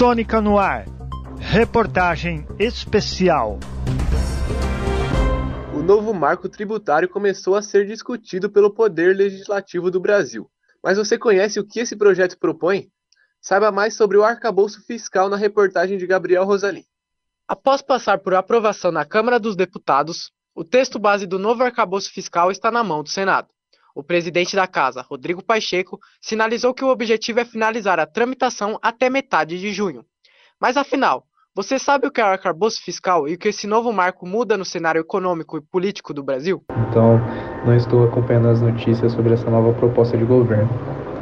Sônica no ar. Reportagem especial. O novo marco tributário começou a ser discutido pelo Poder Legislativo do Brasil. Mas você conhece o que esse projeto propõe? Saiba mais sobre o arcabouço fiscal na reportagem de Gabriel Rosalim. Após passar por aprovação na Câmara dos Deputados, o texto base do novo arcabouço fiscal está na mão do Senado. O presidente da Casa, Rodrigo Pacheco, sinalizou que o objetivo é finalizar a tramitação até metade de junho. Mas afinal, você sabe o que é o arcabouço fiscal e o que esse novo marco muda no cenário econômico e político do Brasil? Então, não estou acompanhando as notícias sobre essa nova proposta de governo.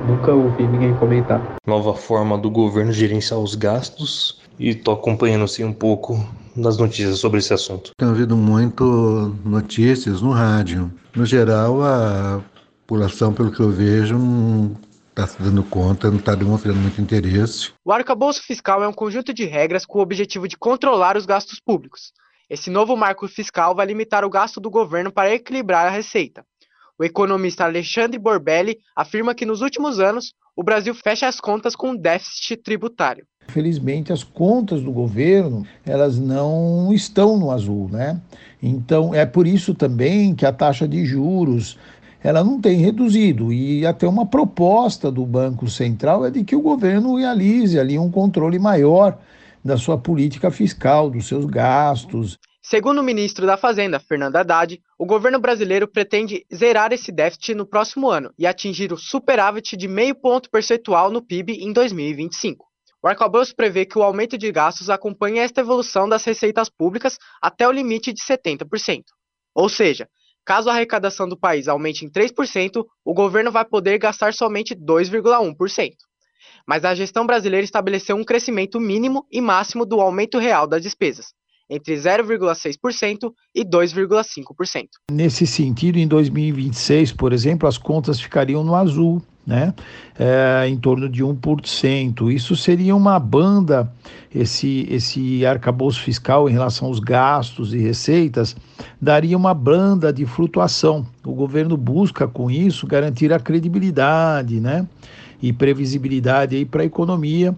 Nunca ouvi ninguém comentar. Nova forma do governo gerenciar os gastos e estou acompanhando sim um pouco das notícias sobre esse assunto. Tenho ouvido muito notícias no rádio. No geral, a população, pelo que eu vejo, não está se dando conta, não está demonstrando muito interesse. O arcabouço fiscal é um conjunto de regras com o objetivo de controlar os gastos públicos. Esse novo marco fiscal vai limitar o gasto do governo para equilibrar a receita. O economista Alexandre Borbelli afirma que nos últimos anos o Brasil fecha as contas com déficit tributário. Felizmente as contas do governo, elas não estão no azul, né? Então é por isso também que a taxa de juros ela não tem reduzido e até uma proposta do Banco Central é de que o governo realize ali um controle maior da sua política fiscal, dos seus gastos. Segundo o ministro da Fazenda, Fernando Haddad, o governo brasileiro pretende zerar esse déficit no próximo ano e atingir o superávit de meio ponto percentual no PIB em 2025. O arcabouço prevê que o aumento de gastos acompanhe esta evolução das receitas públicas até o limite de 70%. Ou seja, Caso a arrecadação do país aumente em 3%, o governo vai poder gastar somente 2,1%. Mas a gestão brasileira estabeleceu um crescimento mínimo e máximo do aumento real das despesas, entre 0,6% e 2,5%. Nesse sentido, em 2026, por exemplo, as contas ficariam no azul, né? É, em torno de 1%. Isso seria uma banda, esse, esse arcabouço fiscal em relação aos gastos e receitas, daria uma banda de flutuação. O governo busca, com isso, garantir a credibilidade né? e previsibilidade para a economia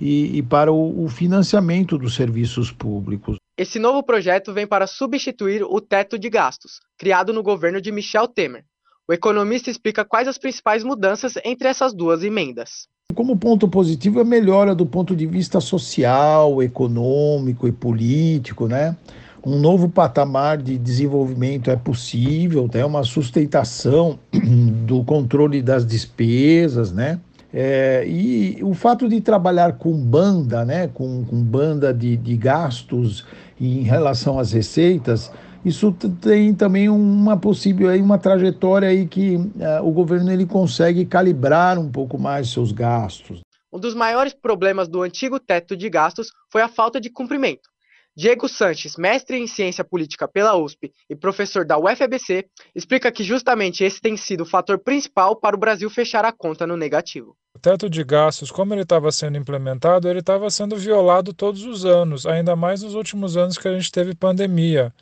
e, e para o, o financiamento dos serviços públicos. Esse novo projeto vem para substituir o teto de gastos, criado no governo de Michel Temer. O economista explica quais as principais mudanças entre essas duas emendas. Como ponto positivo, a melhora do ponto de vista social, econômico e político, né? Um novo patamar de desenvolvimento é possível, né? uma sustentação do controle das despesas, né? É, e o fato de trabalhar com banda, né? com, com banda de, de gastos em relação às receitas, isso tem também uma possível aí uma trajetória aí que uh, o governo ele consegue calibrar um pouco mais seus gastos. Um dos maiores problemas do antigo teto de gastos foi a falta de cumprimento. Diego Sanches, mestre em ciência política pela USP e professor da UFABC, explica que justamente esse tem sido o fator principal para o Brasil fechar a conta no negativo. O teto de gastos, como ele estava sendo implementado, ele estava sendo violado todos os anos, ainda mais nos últimos anos que a gente teve pandemia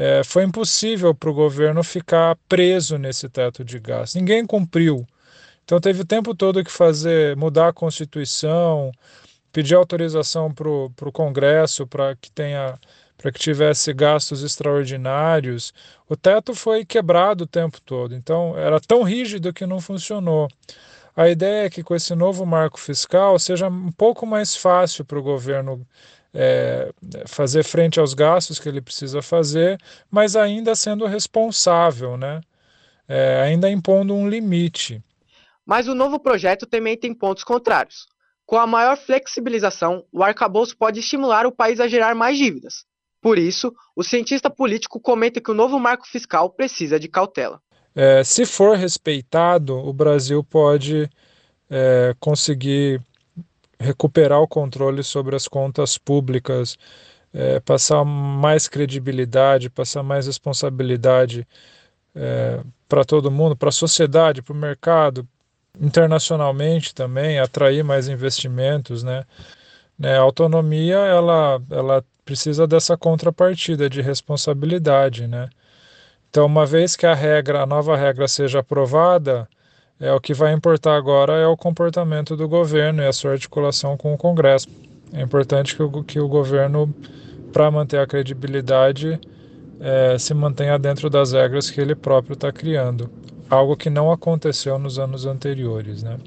é, foi impossível para o governo ficar preso nesse teto de gastos. Ninguém cumpriu. Então teve o tempo todo que fazer, mudar a Constituição, pedir autorização para o Congresso para que tenha para que tivesse gastos extraordinários. O teto foi quebrado o tempo todo, então era tão rígido que não funcionou. A ideia é que com esse novo marco fiscal seja um pouco mais fácil para o governo é, fazer frente aos gastos que ele precisa fazer, mas ainda sendo responsável, né? É, ainda impondo um limite. Mas o novo projeto também tem pontos contrários. Com a maior flexibilização, o arcabouço pode estimular o país a gerar mais dívidas. Por isso, o cientista político comenta que o novo marco fiscal precisa de cautela. É, se for respeitado, o Brasil pode é, conseguir recuperar o controle sobre as contas públicas, é, passar mais credibilidade, passar mais responsabilidade é, para todo mundo, para a sociedade, para o mercado, internacionalmente também, atrair mais investimentos, né? né? A autonomia, ela, ela precisa dessa contrapartida de responsabilidade, né? Então, uma vez que a regra, a nova regra seja aprovada, é o que vai importar agora é o comportamento do governo e a sua articulação com o Congresso. É importante que o, que o governo, para manter a credibilidade, é, se mantenha dentro das regras que ele próprio está criando, algo que não aconteceu nos anos anteriores. Né?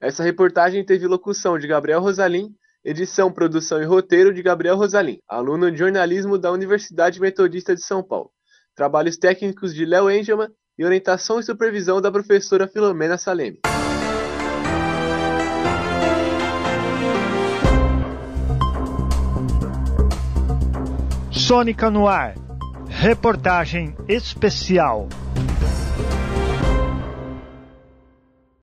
Essa reportagem teve locução de Gabriel Rosalim, edição, produção e roteiro de Gabriel Rosalim, aluno de jornalismo da Universidade Metodista de São Paulo. Trabalhos técnicos de Léo Engelman e orientação e supervisão da professora Filomena Saleme. Sônica no ar. Reportagem especial.